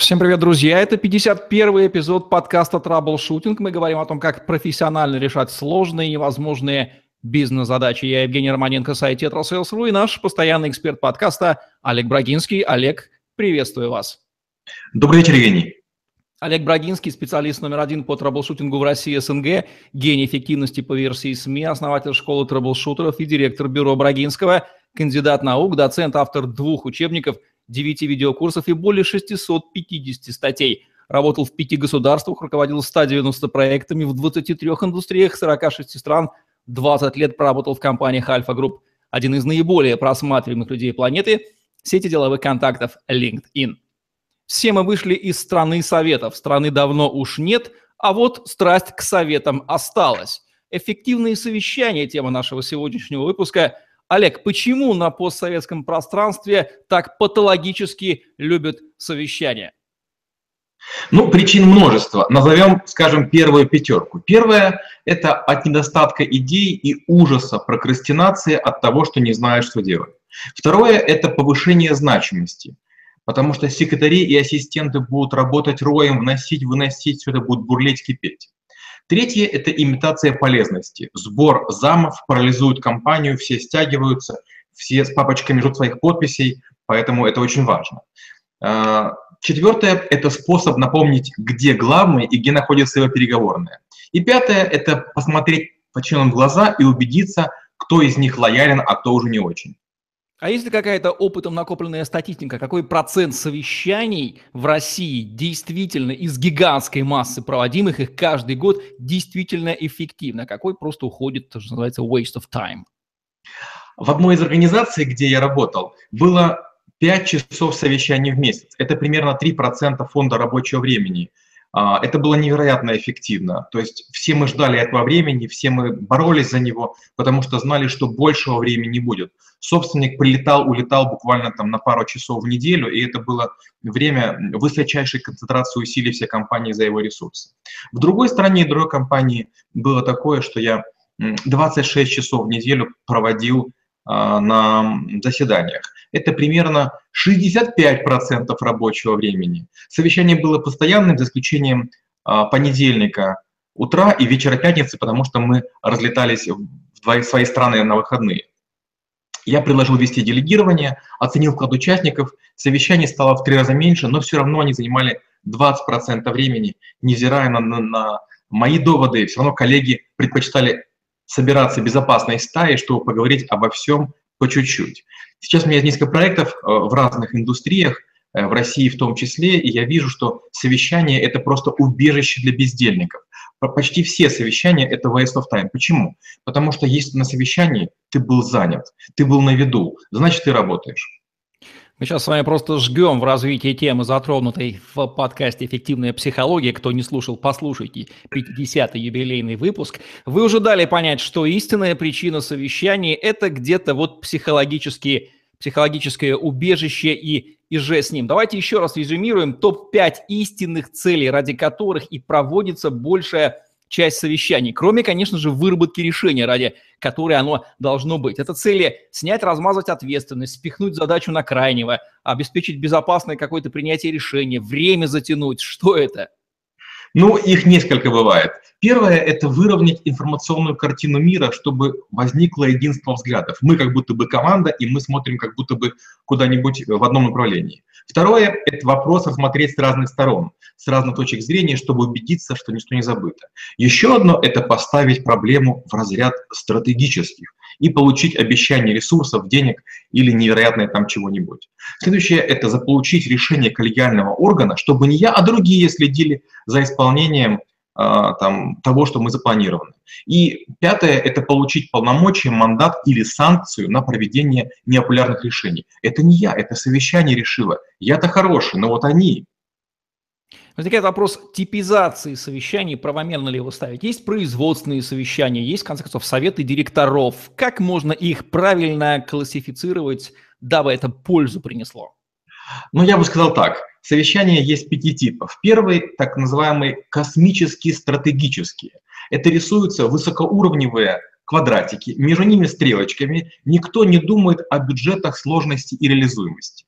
Всем привет, друзья! Это 51 эпизод подкаста «Траблшутинг». Мы говорим о том, как профессионально решать сложные и невозможные бизнес-задачи. Я Евгений Романенко, сайт «Тетрасейлс.ру» и наш постоянный эксперт подкаста Олег Брагинский. Олег, приветствую вас. Добрый вечер, Евгений. Олег Брагинский, специалист номер один по траблшутингу в России СНГ, гений эффективности по версии СМИ, основатель школы траблшутеров и директор бюро Брагинского, кандидат наук, доцент, автор двух учебников – 9 видеокурсов и более 650 статей. Работал в пяти государствах, руководил 190 проектами в 23 индустриях 46 стран, 20 лет проработал в компаниях Альфа Групп. Один из наиболее просматриваемых людей планеты – сети деловых контактов LinkedIn. Все мы вышли из страны советов. Страны давно уж нет, а вот страсть к советам осталась. Эффективные совещания – тема нашего сегодняшнего выпуска – Олег, почему на постсоветском пространстве так патологически любят совещания? Ну, причин множество. Назовем, скажем, первую пятерку. Первое – это от недостатка идей и ужаса прокрастинации от того, что не знаешь, что делать. Второе – это повышение значимости, потому что секретари и ассистенты будут работать роем, вносить, выносить, все это будет бурлеть, кипеть. Третье – это имитация полезности. Сбор замов парализует компанию, все стягиваются, все с папочками ждут своих подписей, поэтому это очень важно. А, четвертое – это способ напомнить, где главный и где находится его переговорная. И пятое – это посмотреть подчиненным в глаза и убедиться, кто из них лоялен, а кто уже не очень. А есть ли какая-то опытом накопленная статистика, какой процент совещаний в России действительно из гигантской массы проводимых их каждый год действительно эффективно, какой просто уходит, то, что называется waste of time? В одной из организаций, где я работал, было 5 часов совещаний в месяц. Это примерно 3% фонда рабочего времени. А, это было невероятно эффективно. То есть все мы ждали этого времени, все мы боролись за него, потому что знали, что большего времени не будет. Собственник прилетал, улетал буквально там на пару часов в неделю, и это было время высочайшей концентрации усилий всей компании за его ресурсы. В другой стране, другой компании было такое, что я 26 часов в неделю проводил на заседаниях. Это примерно 65% рабочего времени. Совещание было постоянным, за исключением а, понедельника утра и вечера пятницы, потому что мы разлетались в свои страны на выходные. Я предложил вести делегирование, оценил вклад участников, совещаний стало в три раза меньше, но все равно они занимали 20% времени, невзирая на, на, на мои доводы, все равно коллеги предпочитали собираться безопасной стаей, чтобы поговорить обо всем по чуть-чуть. Сейчас у меня есть несколько проектов э, в разных индустриях, э, в России в том числе, и я вижу, что совещание – это просто убежище для бездельников. Почти все совещания – это waste of time. Почему? Потому что если на совещании ты был занят, ты был на виду, значит, ты работаешь. Мы сейчас с вами просто жгем в развитии темы, затронутой в подкасте «Эффективная психология». Кто не слушал, послушайте 50-й юбилейный выпуск. Вы уже дали понять, что истинная причина совещаний – это где-то вот психологические, психологическое убежище и, и же с ним. Давайте еще раз резюмируем топ-5 истинных целей, ради которых и проводится большая часть совещаний, кроме, конечно же, выработки решения, ради которой оно должно быть. Это цели снять, размазать ответственность, спихнуть задачу на крайнего, обеспечить безопасное какое-то принятие решения, время затянуть. Что это? Ну, их несколько бывает. Первое – это выровнять информационную картину мира, чтобы возникло единство взглядов. Мы как будто бы команда, и мы смотрим как будто бы куда-нибудь в одном направлении. Второе – это вопрос рассмотреть с разных сторон, с разных точек зрения, чтобы убедиться, что ничто не забыто. Еще одно – это поставить проблему в разряд стратегических и получить обещание ресурсов, денег или невероятное там чего-нибудь. Следующее – это заполучить решение коллегиального органа, чтобы не я, а другие следили за исполнением а, там, того, что мы запланированы. И пятое – это получить полномочия, мандат или санкцию на проведение непопулярных решений. Это не я, это совещание решило. Я-то хороший, но вот они. Возникает вопрос типизации совещаний, правомерно ли его ставить. Есть производственные совещания, есть, в конце концов, советы директоров. Как можно их правильно классифицировать, дабы это пользу принесло? Ну, я бы сказал так. Совещания есть пяти типов. Первый, так называемый космический стратегические. Это рисуются высокоуровневые квадратики, между ними стрелочками. Никто не думает о бюджетах, сложности и реализуемости.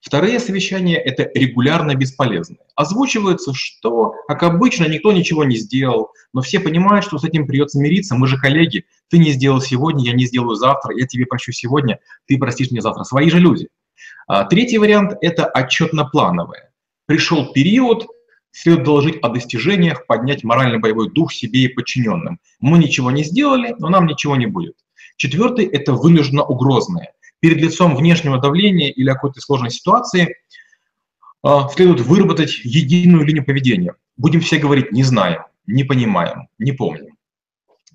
Вторые совещания – это регулярно бесполезные. Озвучивается, что, как обычно, никто ничего не сделал, но все понимают, что с этим придется мириться, мы же коллеги, ты не сделал сегодня, я не сделаю завтра, я тебе прощу сегодня, ты простишь мне завтра. Свои же люди. А, третий вариант – это отчетно-плановое. Пришел период, следует доложить о достижениях, поднять морально-боевой дух себе и подчиненным. Мы ничего не сделали, но нам ничего не будет. Четвертый – это вынужденно угрозное перед лицом внешнего давления или какой-то сложной ситуации а, следует выработать единую линию поведения. Будем все говорить «не знаем», «не понимаем», «не помним».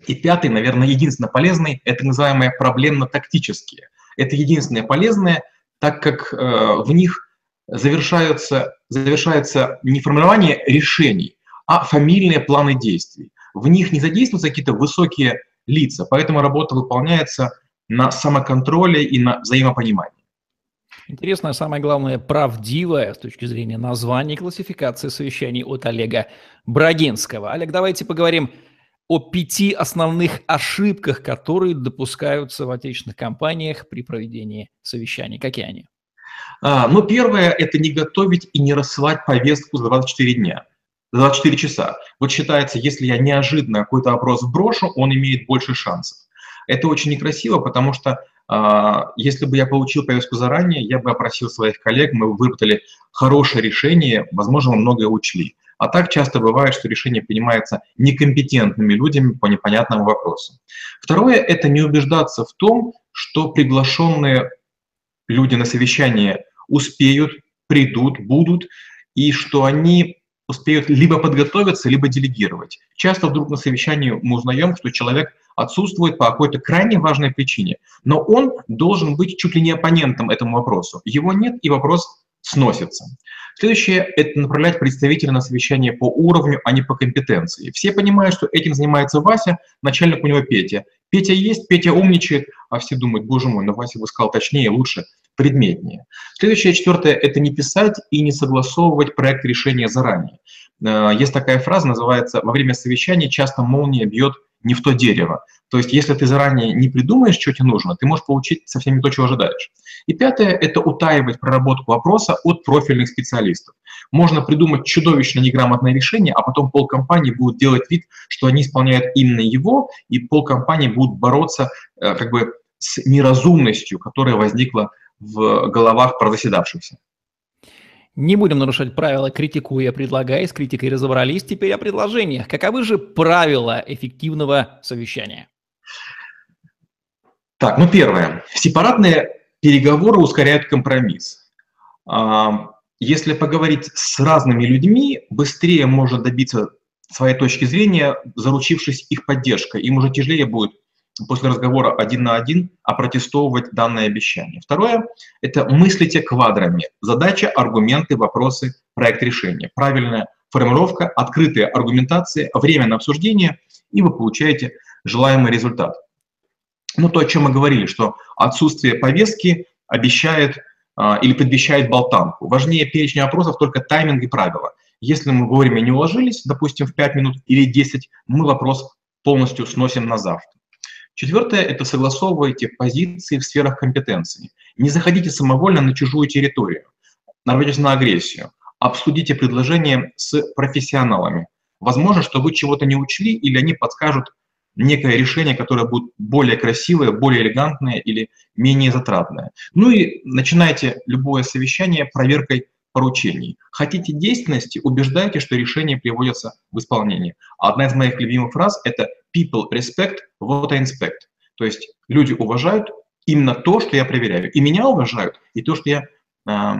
И пятый, наверное, единственно полезный, это называемые проблемно-тактические. Это единственное полезное, так как э, в них завершаются, завершается не формирование решений, а фамильные планы действий. В них не задействуются какие-то высокие лица, поэтому работа выполняется на самоконтроле и на взаимопонимании. Интересно, самое главное, правдивое с точки зрения названия классификации совещаний от Олега Брагинского. Олег, давайте поговорим о пяти основных ошибках, которые допускаются в отечественных компаниях при проведении совещаний. Какие они? А, ну, первое – это не готовить и не рассылать повестку за 24 дня, за 24 часа. Вот считается, если я неожиданно какой-то вопрос брошу, он имеет больше шансов. Это очень некрасиво, потому что э, если бы я получил повестку заранее, я бы опросил своих коллег, мы выработали хорошее решение, возможно, мы многое учли. А так часто бывает, что решение принимается некомпетентными людьми по непонятному вопросу. Второе – это не убеждаться в том, что приглашенные люди на совещание успеют, придут, будут, и что они успеют либо подготовиться, либо делегировать. Часто вдруг на совещании мы узнаем, что человек отсутствует по какой-то крайне важной причине, но он должен быть чуть ли не оппонентом этому вопросу. Его нет, и вопрос сносится. Следующее – это направлять представителя на совещание по уровню, а не по компетенции. Все понимают, что этим занимается Вася, начальник у него Петя. Петя есть, Петя умничает, а все думают, боже мой, но Вася бы сказал точнее, лучше, предметнее. Следующее, четвертое – это не писать и не согласовывать проект решения заранее. Э, есть такая фраза, называется «во время совещания часто молния бьет не в то дерево». То есть если ты заранее не придумаешь, что тебе нужно, ты можешь получить совсем не то, чего ожидаешь. И пятое – это утаивать проработку вопроса от профильных специалистов. Можно придумать чудовищно неграмотное решение, а потом полкомпании будут делать вид, что они исполняют именно его, и полкомпании будут бороться э, как бы с неразумностью, которая возникла в головах прозаседавшихся. Не будем нарушать правила «критикуя, предлагая». С критикой разобрались. Теперь о предложениях. Каковы же правила эффективного совещания? Так, ну первое. Сепаратные переговоры ускоряют компромисс. А, если поговорить с разными людьми, быстрее можно добиться своей точки зрения, заручившись их поддержкой. Им уже тяжелее будет после разговора один на один опротестовывать данное обещание. Второе – это мыслите квадрами. Задача, аргументы, вопросы, проект решения. Правильная формировка, открытая аргументация, время на обсуждение, и вы получаете желаемый результат. Ну, то, о чем мы говорили, что отсутствие повестки обещает а, или предвещает болтанку. Важнее перечня вопросов только тайминг и правила. Если мы вовремя не уложились, допустим, в 5 минут или 10, мы вопрос полностью сносим на завтра. Четвертое – это согласовывайте позиции в сферах компетенции. Не заходите самовольно на чужую территорию, нарветесь на агрессию. Обсудите предложение с профессионалами. Возможно, что вы чего-то не учли, или они подскажут некое решение, которое будет более красивое, более элегантное или менее затратное. Ну и начинайте любое совещание проверкой поручений. Хотите действенности, убеждайте, что решения приводятся в исполнение. Одна из моих любимых фраз – это people respect what I inspect. То есть люди уважают именно то, что я проверяю. И меня уважают, и то, что я э,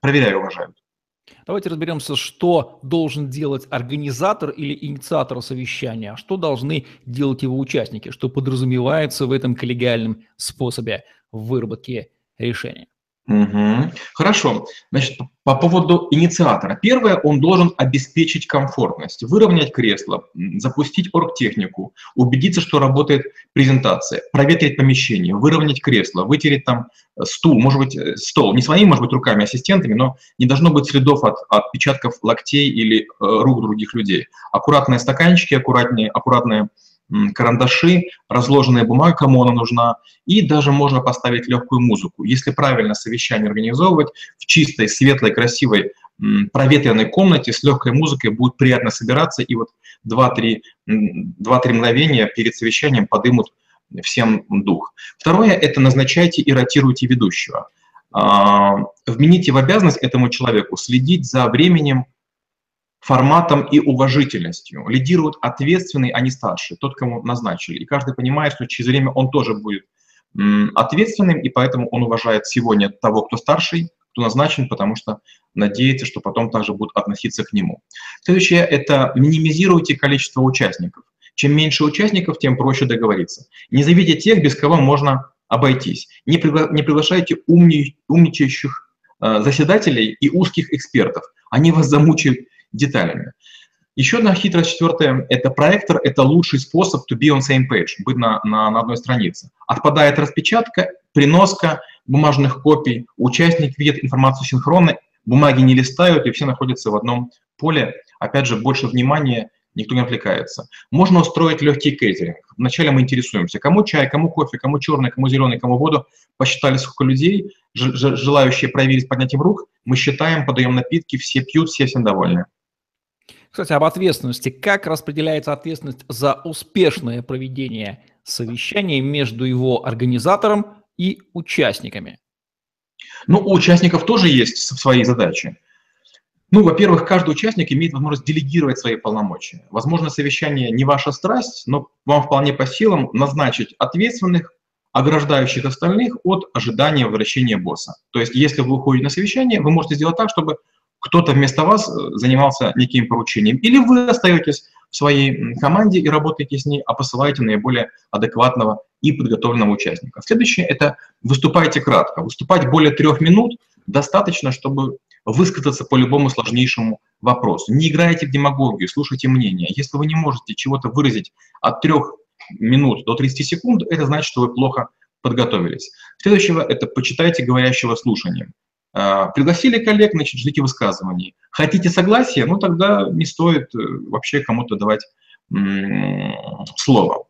проверяю, уважают. Давайте разберемся, что должен делать организатор или инициатор совещания, а что должны делать его участники, что подразумевается в этом коллегиальном способе выработки решения. Угу. Хорошо. Значит, по поводу инициатора. Первое, он должен обеспечить комфортность, выровнять кресло, запустить оргтехнику, убедиться, что работает презентация, проветрить помещение, выровнять кресло, вытереть там э, стул, может быть, э, стол, не своими, может быть, руками, ассистентами, но не должно быть следов от отпечатков локтей или э, рук других людей. Аккуратные стаканчики, аккуратные, аккуратные карандаши, разложенная бумага, кому она нужна, и даже можно поставить легкую музыку. Если правильно совещание организовывать, в чистой, светлой, красивой, проветренной комнате с легкой музыкой будет приятно собираться, и вот 2-3 мгновения перед совещанием подымут всем дух. Второе – это назначайте и ротируйте ведущего. А, вмените в обязанность этому человеку следить за временем, форматом и уважительностью. Лидирует ответственный, а не старший, тот, кому назначили. И каждый понимает, что через время он тоже будет ответственным, и поэтому он уважает сегодня того, кто старший, кто назначен, потому что надеется, что потом также будут относиться к нему. Следующее – это минимизируйте количество участников. Чем меньше участников, тем проще договориться. Не зовите тех, без кого можно обойтись. Не, пригла не приглашайте умни умничающих э, заседателей и узких экспертов. Они вас замучают деталями. Еще одна хитрость, четвертая, это проектор, это лучший способ to be on same page, быть на, на, на одной странице. Отпадает распечатка, приноска бумажных копий, участник видит информацию синхронно, бумаги не листают, и все находятся в одном поле. Опять же, больше внимания, никто не отвлекается. Можно устроить легкий кейтеринг. Вначале мы интересуемся, кому чай, кому кофе, кому черный, кому зеленый, кому воду. Посчитали, сколько людей, желающие проверить поднятием рук. Мы считаем, подаем напитки, все пьют, все всем довольны. Кстати, об ответственности. Как распределяется ответственность за успешное проведение совещания между его организатором и участниками? Ну, у участников тоже есть свои задачи. Ну, во-первых, каждый участник имеет возможность делегировать свои полномочия. Возможно, совещание не ваша страсть, но вам вполне по силам назначить ответственных, ограждающих остальных от ожидания возвращения босса. То есть, если вы уходите на совещание, вы можете сделать так, чтобы кто-то вместо вас э, занимался неким поручением. Или вы остаетесь в своей команде и работаете с ней, а посылаете наиболее адекватного и подготовленного участника. Следующее – это выступайте кратко. Выступать более трех минут достаточно, чтобы высказаться по любому сложнейшему вопросу. Не играйте в демагогию, слушайте мнение. Если вы не можете чего-то выразить от трех минут до 30 секунд, это значит, что вы плохо подготовились. Следующего – это почитайте говорящего слушанием. А, пригласили коллег, значит, ждите высказываний. Хотите согласия? Ну, тогда не стоит э, вообще кому-то давать слово.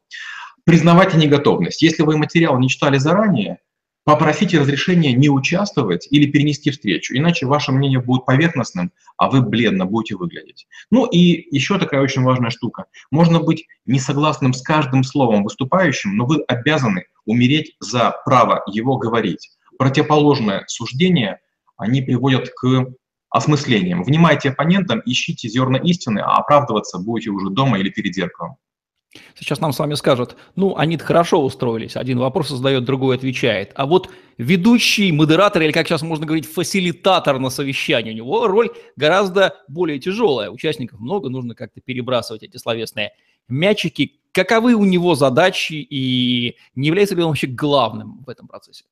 Признавайте неготовность. Если вы материал не читали заранее, попросите разрешения не участвовать или перенести встречу, иначе ваше мнение будет поверхностным, а вы бледно будете выглядеть. Ну и еще такая очень важная штука. Можно быть не согласным с каждым словом выступающим, но вы обязаны умереть за право его говорить. Противоположное суждение – они приводят к осмыслениям. Внимайте оппонентам, ищите зерна истины, а оправдываться будете уже дома или перед зеркалом. Сейчас нам с вами скажут, ну, они хорошо устроились, один вопрос задает, другой отвечает. А вот ведущий, модератор, или, как сейчас можно говорить, фасилитатор на совещании, у него роль гораздо более тяжелая. Участников много, нужно как-то перебрасывать эти словесные мячики. Каковы у него задачи и не является ли он вообще главным в этом процессе?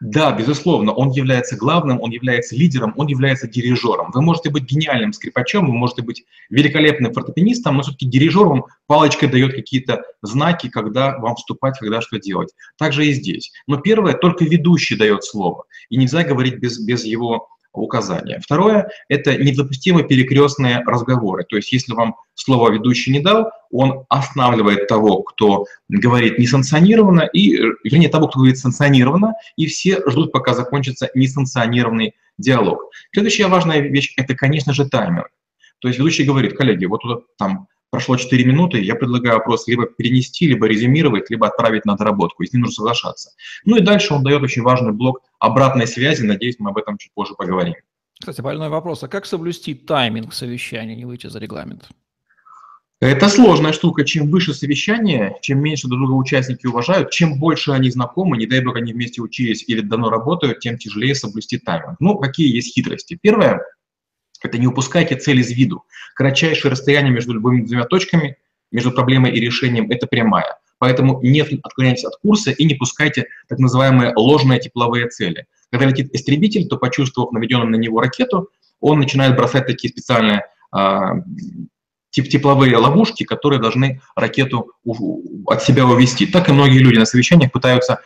Да, безусловно, он является главным, он является лидером, он является дирижером. Вы можете быть гениальным скрипачом, вы можете быть великолепным фортепианистом, но все-таки дирижером палочкой дает какие-то знаки, когда вам вступать, когда что делать. Также и здесь. Но первое, только ведущий дает слово, и нельзя говорить без, без его указания. Второе – это недопустимые перекрестные разговоры. То есть если вам слово ведущий не дал, он останавливает того, кто говорит несанкционированно, и, вернее, того, кто говорит санкционированно, и все ждут, пока закончится несанкционированный диалог. Следующая важная вещь – это, конечно же, таймер. То есть ведущий говорит, коллеги, вот тут там прошло 4 минуты, я предлагаю вопрос либо перенести, либо резюмировать, либо отправить на доработку, и с ним нужно соглашаться. Ну и дальше он дает очень важный блок обратной связи, надеюсь, мы об этом чуть позже поговорим. Кстати, больной вопрос, а как соблюсти тайминг совещания, не выйти за регламент? Это сложная штука. Чем выше совещание, чем меньше друг друга участники уважают, чем больше они знакомы, не дай бог они вместе учились или давно работают, тем тяжелее соблюсти тайминг. Ну, какие есть хитрости? Первое – это не упускайте цель из виду. Кратчайшее расстояние между любыми двумя точками, между проблемой и решением – это прямая. Поэтому не отклоняйтесь от курса и не пускайте так называемые ложные тепловые цели. Когда летит истребитель, то, почувствовав наведенную на него ракету, он начинает бросать такие специальные а, тип тепловые ловушки, которые должны ракету от себя увести. Так и многие люди на совещаниях пытаются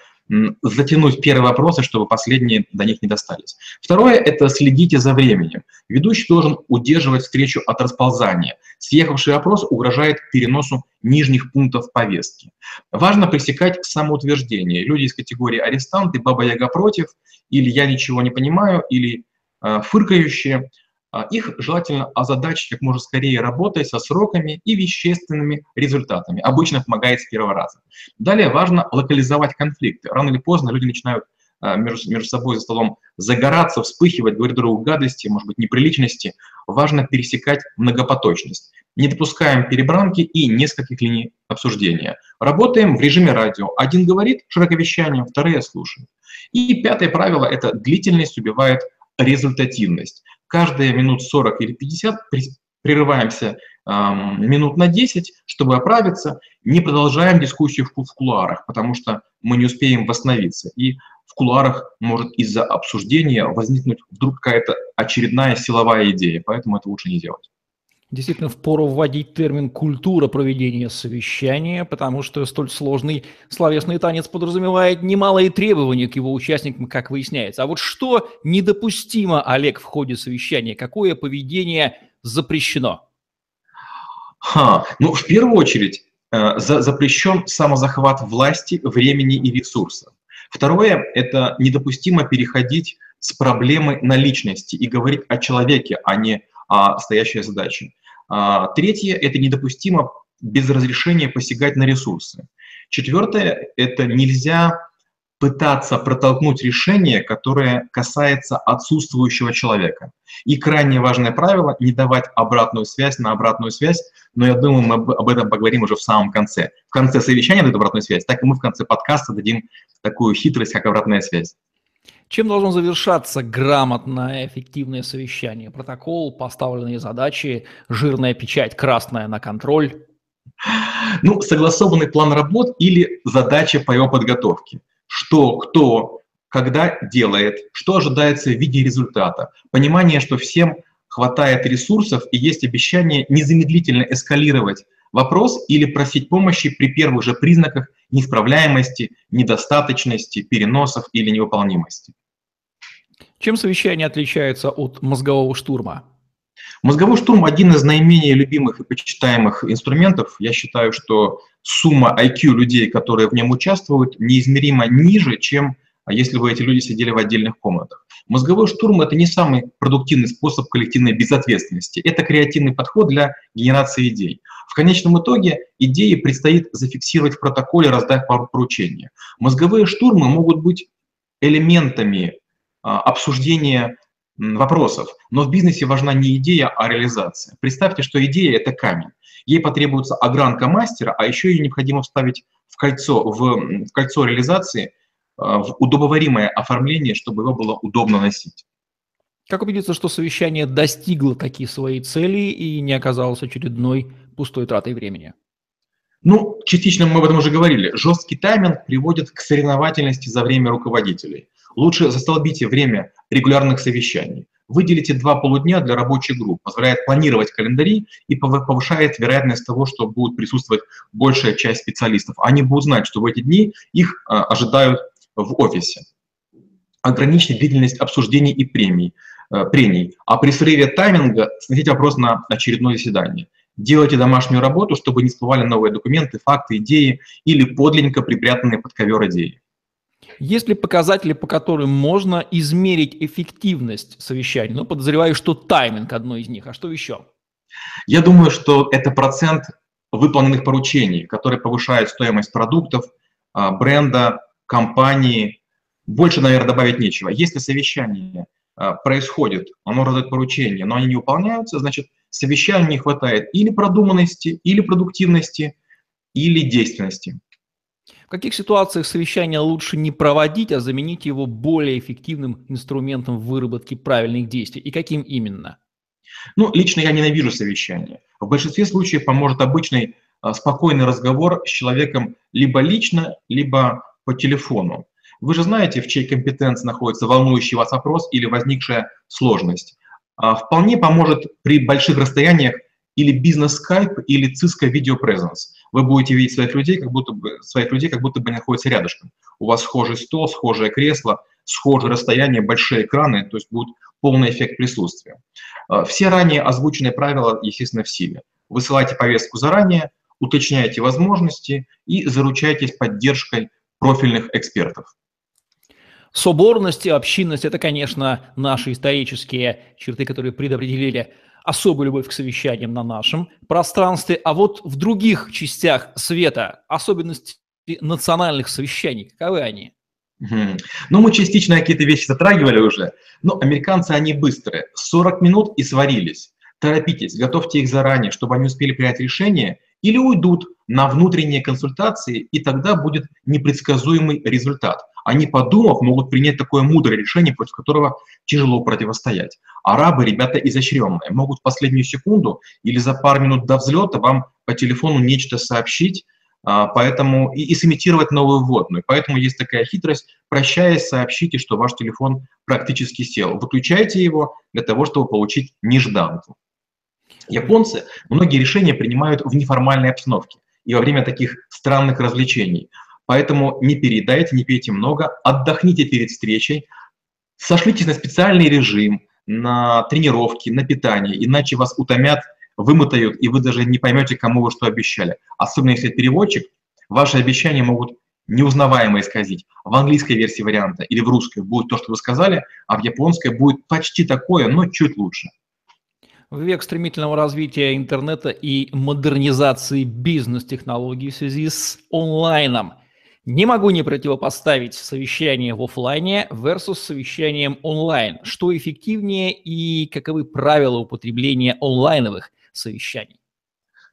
затянуть первые вопросы, чтобы последние до них не достались. Второе – это следите за временем. Ведущий должен удерживать встречу от расползания. Съехавший вопрос угрожает переносу нижних пунктов повестки. Важно пресекать самоутверждение. Люди из категории арестанты, баба-яга против, или я ничего не понимаю, или э, фыркающие – их желательно озадачить как можно скорее работой со сроками и вещественными результатами. Обычно помогает с первого раза. Далее важно локализовать конфликты. Рано или поздно люди начинают а, между собой за столом загораться, вспыхивать, говорить друг другу гадости, может быть, неприличности. Важно пересекать многопоточность. Не допускаем перебранки и нескольких линий обсуждения. Работаем в режиме радио. Один говорит широковещанием, вторые слушают. И пятое правило – это длительность убивает результативность каждые минут 40 или 50 прерываемся минут на 10, чтобы оправиться, не продолжаем дискуссию в, в кулуарах, потому что мы не успеем восстановиться. И в кулуарах может из-за обсуждения возникнуть вдруг какая-то очередная силовая идея, поэтому это лучше не делать. Действительно, впору вводить термин «культура проведения совещания», потому что столь сложный словесный танец подразумевает немалые требования к его участникам, как выясняется. А вот что недопустимо, Олег, в ходе совещания? Какое поведение запрещено? Ха, ну, в первую очередь, э, за, запрещен самозахват власти, времени и ресурсов. Второе – это недопустимо переходить с проблемы на личности и говорить о человеке, а не о стоящей задаче. А, третье – это недопустимо без разрешения посягать на ресурсы. Четвертое – это нельзя пытаться протолкнуть решение, которое касается отсутствующего человека. И крайне важное правило – не давать обратную связь на обратную связь, но я думаю, мы об этом поговорим уже в самом конце. В конце совещания дают обратную связь, так и мы в конце подкаста дадим такую хитрость, как обратная связь. Чем должно завершаться грамотное, эффективное совещание? Протокол, поставленные задачи, жирная печать, красная на контроль? Ну, согласованный план работ или задача по его подготовке. Что, кто, когда делает, что ожидается в виде результата. Понимание, что всем хватает ресурсов и есть обещание незамедлительно эскалировать вопрос или просить помощи при первых же признаках неисправляемости, недостаточности, переносов или невыполнимости. Чем совещание отличается от мозгового штурма? Мозговой штурм – один из наименее любимых и почитаемых инструментов. Я считаю, что сумма IQ людей, которые в нем участвуют, неизмеримо ниже, чем если бы эти люди сидели в отдельных комнатах. Мозговой штурм – это не самый продуктивный способ коллективной безответственности. Это креативный подход для генерации идей. В конечном итоге идеи предстоит зафиксировать в протоколе, раздать поручения. Мозговые штурмы могут быть элементами а, обсуждения вопросов. Но в бизнесе важна не идея, а реализация. Представьте, что идея – это камень. Ей потребуется огранка мастера, а еще ее необходимо вставить в кольцо, в, в кольцо реализации, а, в удобоваримое оформление, чтобы его было удобно носить. Как убедиться, что совещание достигло такие свои цели и не оказалось очередной пустой тратой времени? Ну, частично мы об этом уже говорили. Жесткий тайминг приводит к соревновательности за время руководителей. Лучше застолбите время регулярных совещаний. Выделите два полудня для рабочих групп, позволяет планировать календари и повышает вероятность того, что будет присутствовать большая часть специалистов. Они будут знать, что в эти дни их а, ожидают в офисе. Ограничьте длительность обсуждений и премий, э, прений. А при срыве тайминга сносите вопрос на очередное заседание. Делайте домашнюю работу, чтобы не всплывали новые документы, факты, идеи или подлинненько припрятанные под ковер идеи. Есть ли показатели, по которым можно измерить эффективность совещания? Ну, подозреваю, что тайминг одно из них. А что еще? Я думаю, что это процент выполненных поручений, которые повышают стоимость продуктов, а, бренда, компании. Больше, наверное, добавить нечего. Если совещание а, происходит, оно раздает поручения, но они не выполняются, значит, совещанию не хватает или продуманности, или продуктивности, или действенности. Каких ситуациях совещание лучше не проводить, а заменить его более эффективным инструментом выработки правильных действий? И каким именно? Ну, лично я ненавижу совещания. В большинстве случаев поможет обычный а, спокойный разговор с человеком либо лично, либо по телефону. Вы же знаете, в чьей компетенции находится волнующий вас вопрос или возникшая сложность. А, вполне поможет при больших расстояниях или бизнес Skype, или Cisco Video. Вы будете видеть своих людей, как будто бы, своих людей, как будто бы они находятся рядышком. У вас схожий стол, схожее кресло, схожее расстояние, большие экраны, то есть будет полный эффект присутствия. А, все ранее озвученные правила, естественно, в силе. Высылайте повестку заранее, уточняйте возможности и заручайтесь поддержкой профильных экспертов. Соборность и общинность – это, конечно, наши исторические черты, которые предопределили особую любовь к совещаниям на нашем пространстве. А вот в других частях света особенности национальных совещаний, каковы они? Ну, мы частично какие-то вещи затрагивали уже, но американцы, они быстрые. 40 минут и сварились. Торопитесь, готовьте их заранее, чтобы они успели принять решение, или уйдут на внутренние консультации, и тогда будет непредсказуемый результат. Они, подумав, могут принять такое мудрое решение, против которого тяжело противостоять. Арабы, ребята изощренные, могут в последнюю секунду или за пару минут до взлета вам по телефону нечто сообщить, а, поэтому и, и сымитировать новую вводную. Поэтому есть такая хитрость. Прощаясь, сообщите, что ваш телефон практически сел. Выключайте его для того, чтобы получить нежданку. Японцы многие решения принимают в неформальной обстановке и во время таких странных развлечений. Поэтому не передайте, не пейте много, отдохните перед встречей, сошлитесь на специальный режим, на тренировки, на питание, иначе вас утомят вымотают, и вы даже не поймете, кому вы что обещали. Особенно если переводчик, ваши обещания могут неузнаваемо исказить. В английской версии варианта или в русской будет то, что вы сказали, а в японской будет почти такое, но чуть лучше. В век стремительного развития интернета и модернизации бизнес-технологий в связи с онлайном не могу не противопоставить совещание в офлайне versus совещанием онлайн. Что эффективнее и каковы правила употребления онлайновых совещаний?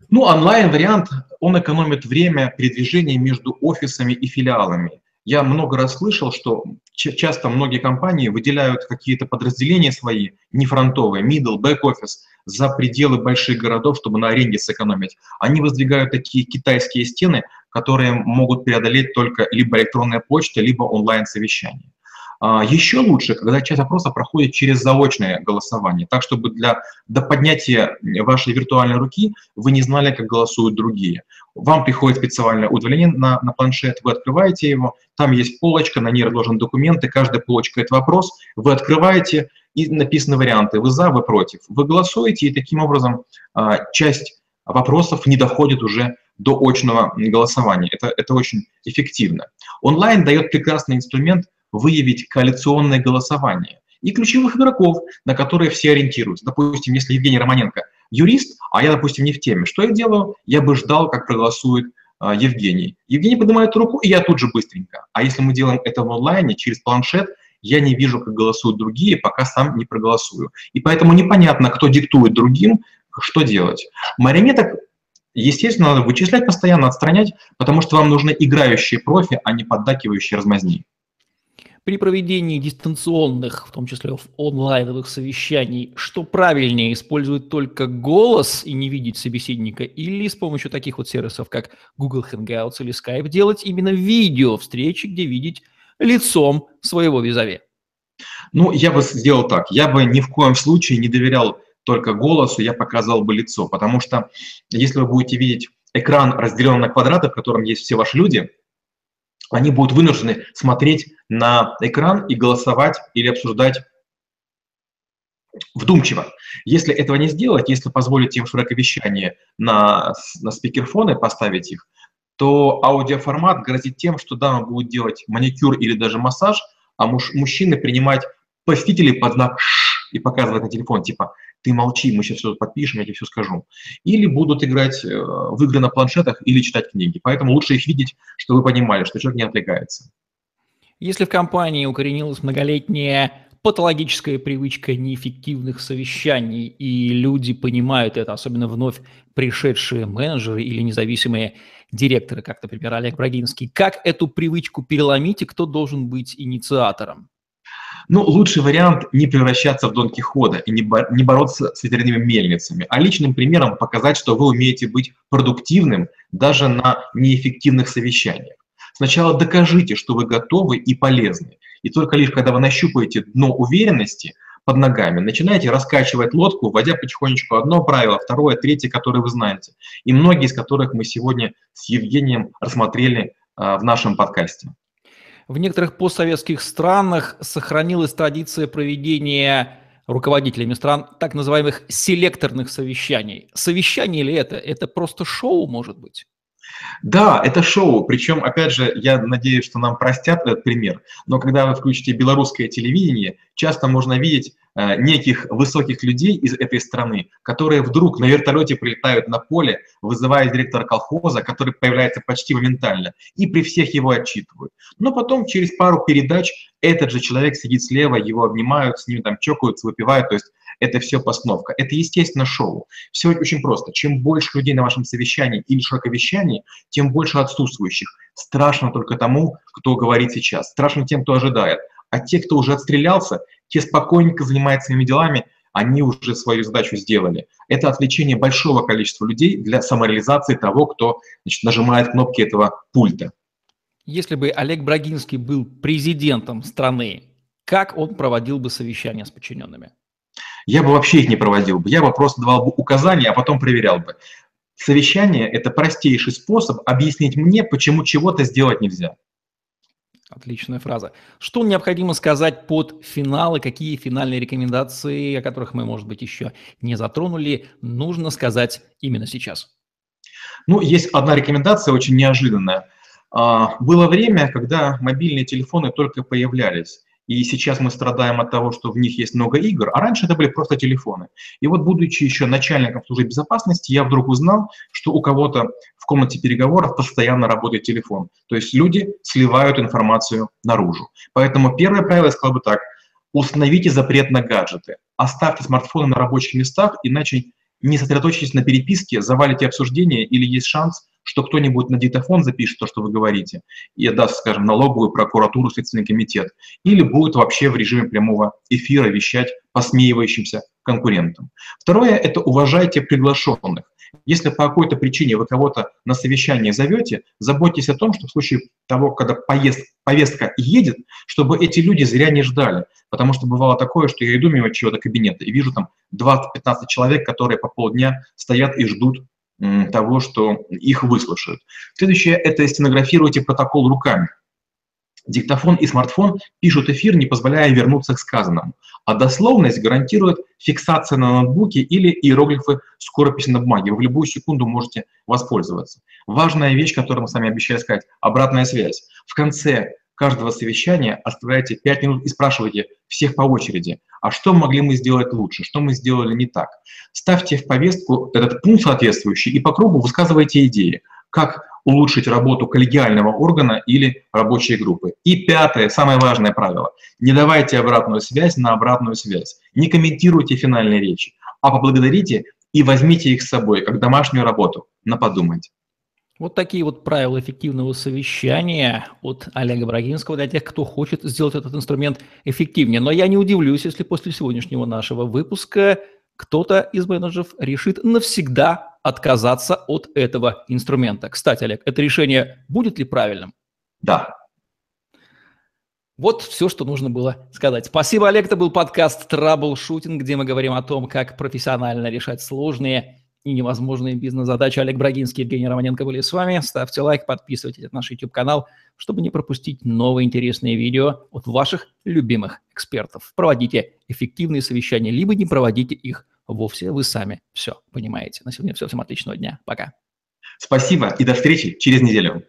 Ну, онлайн-вариант, он экономит время передвижения между офисами и филиалами. Я много раз слышал, что часто многие компании выделяют какие-то подразделения свои, не фронтовые, middle, back office, за пределы больших городов, чтобы на аренде сэкономить. Они воздвигают такие китайские стены, которые могут преодолеть только либо электронная почта, либо онлайн-совещание. А, Еще лучше, когда часть опроса проходит через заочное голосование, так, чтобы для, до поднятия вашей виртуальной руки вы не знали, как голосуют другие. Вам приходит специальное удовлетворение на, на планшет, вы открываете его, там есть полочка, на ней разложены документы, каждая полочка – это вопрос, вы открываете, и написаны варианты, вы за, вы против. Вы голосуете, и таким образом а, часть вопросов не доходит уже до очного голосования. Это, это очень эффективно. Онлайн дает прекрасный инструмент – выявить коалиционное голосование и ключевых игроков, на которые все ориентируются. Допустим, если Евгений Романенко юрист, а я, допустим, не в теме, что я делаю? Я бы ждал, как проголосует э, Евгений. Евгений поднимает руку, и я тут же быстренько. А если мы делаем это в онлайне, через планшет, я не вижу, как голосуют другие, пока сам не проголосую. И поэтому непонятно, кто диктует другим, что делать. Марионеток, естественно, надо вычислять постоянно, отстранять, потому что вам нужны играющие профи, а не поддакивающие размазни. При проведении дистанционных, в том числе онлайновых совещаний, что правильнее, использовать только голос и не видеть собеседника, или с помощью таких вот сервисов, как Google Hangouts или Skype, делать именно видео встречи, где видеть лицом своего визави? Ну, я бы сделал так. Я бы ни в коем случае не доверял только голосу, я показал бы лицо, потому что если вы будете видеть экран, разделенный на квадраты, в котором есть все ваши люди, они будут вынуждены смотреть на экран и голосовать или обсуждать вдумчиво. Если этого не сделать, если позволить им широковещание на, на спикерфоны, поставить их, то аудиоформат грозит тем, что дама будет делать маникюр или даже массаж, а муж, мужчины принимать посетителей под знак и показывать на телефон, типа ты молчи, мы сейчас все подпишем, я тебе все скажу. Или будут играть э, в игры на планшетах или читать книги. Поэтому лучше их видеть, чтобы вы понимали, что человек не отвлекается. Если в компании укоренилась многолетняя патологическая привычка неэффективных совещаний, и люди понимают это, особенно вновь пришедшие менеджеры или независимые директоры, как, например, Олег Брагинский, как эту привычку переломить и кто должен быть инициатором? Ну, лучший вариант не превращаться в Дон Кихота и не, бор- не бороться с ветряными мельницами, а личным примером показать, что вы умеете быть продуктивным даже на неэффективных совещаниях. Сначала докажите, что вы готовы и полезны. И только лишь когда вы нащупаете дно уверенности, под ногами. Начинаете раскачивать лодку, вводя потихонечку одно правило, второе, третье, которое вы знаете. И многие из которых мы сегодня с Евгением рассмотрели а, в нашем подкасте. В некоторых постсоветских странах сохранилась традиция проведения руководителями стран так называемых селекторных совещаний. Совещание ли это? Это просто шоу, может быть? Да, это шоу. Причем, опять же, я надеюсь, что нам простят этот пример. Но когда вы включите белорусское телевидение, часто можно видеть э, неких высоких людей из этой страны, которые вдруг на вертолете прилетают на поле, вызывая директора колхоза, который появляется почти моментально, и при всех его отчитывают. Но потом через пару передач этот же человек сидит слева, его обнимают, с ним там чокаются, выпивают. То есть это все постановка. Это, естественно, шоу. Все очень просто. Чем больше людей на вашем совещании или широковещании, тем больше отсутствующих. Страшно только тому, кто говорит сейчас. Страшно тем, кто ожидает. А те, кто уже отстрелялся, те спокойненько занимаются своими делами, они уже свою задачу сделали. Это отвлечение большого количества людей для самореализации того, кто значит, нажимает кнопки этого пульта. Если бы Олег Брагинский был президентом страны, как он проводил бы совещания с подчиненными? Я бы вообще их не проводил бы. Я бы просто давал бы указания, а потом проверял бы. Совещание – это простейший способ объяснить мне, почему чего-то сделать нельзя. Отличная фраза. Что необходимо сказать под финалы, какие финальные рекомендации, о которых мы, может быть, еще не затронули, нужно сказать именно сейчас? Ну, есть одна рекомендация очень неожиданная. А, было время, когда мобильные телефоны только появлялись и сейчас мы страдаем от того, что в них есть много игр, а раньше это были просто телефоны. И вот, будучи еще начальником службы безопасности, я вдруг узнал, что у кого-то в комнате переговоров постоянно работает телефон. То есть люди сливают информацию наружу. Поэтому первое правило я сказал бы так. Установите запрет на гаджеты. Оставьте смартфоны на рабочих местах, иначе не сосредоточьтесь на переписке, завалите обсуждение или есть шанс, что кто-нибудь на диктофон запишет то, что вы говорите, и отдаст, скажем, налоговую прокуратуру, Следственный комитет, или будет вообще в режиме прямого эфира вещать посмеивающимся конкурентам. Второе – это уважайте приглашенных. Если по какой-то причине вы кого-то на совещание зовете, заботьтесь о том, что в случае того, когда поезд, повестка едет, чтобы эти люди зря не ждали. Потому что бывало такое, что я иду мимо чего-то кабинета и вижу там 20-15 человек, которые по полдня стоят и ждут того, что их выслушают. Следующее – это стенографируйте протокол руками. Диктофон и смартфон пишут эфир, не позволяя вернуться к сказанному. А дословность гарантирует фиксация на ноутбуке или иероглифы скорописи на бумаге. Вы в любую секунду можете воспользоваться. Важная вещь, которую мы с вами обещали сказать – обратная связь. В конце каждого совещания оставляйте 5 минут и спрашивайте всех по очереди, а что могли мы сделать лучше, что мы сделали не так. Ставьте в повестку этот пункт соответствующий и по кругу высказывайте идеи, как улучшить работу коллегиального органа или рабочей группы. И пятое, самое важное правило. Не давайте обратную связь на обратную связь. Не комментируйте финальные речи, а поблагодарите и возьмите их с собой, как домашнюю работу, на подумать. Вот такие вот правила эффективного совещания от Олега Брагинского для тех, кто хочет сделать этот инструмент эффективнее. Но я не удивлюсь, если после сегодняшнего нашего выпуска кто-то из менеджеров решит навсегда отказаться от этого инструмента. Кстати, Олег, это решение будет ли правильным? Да. Вот все, что нужно было сказать. Спасибо, Олег. Это был подкаст «Траблшутинг», где мы говорим о том, как профессионально решать сложные и невозможные бизнес-задачи. Олег Брагинский, Евгений Романенко были с вами. Ставьте лайк, подписывайтесь на наш YouTube-канал, чтобы не пропустить новые интересные видео от ваших любимых экспертов. Проводите эффективные совещания, либо не проводите их вовсе. Вы сами все понимаете. На сегодня все. Всем отличного дня. Пока. Спасибо и до встречи через неделю.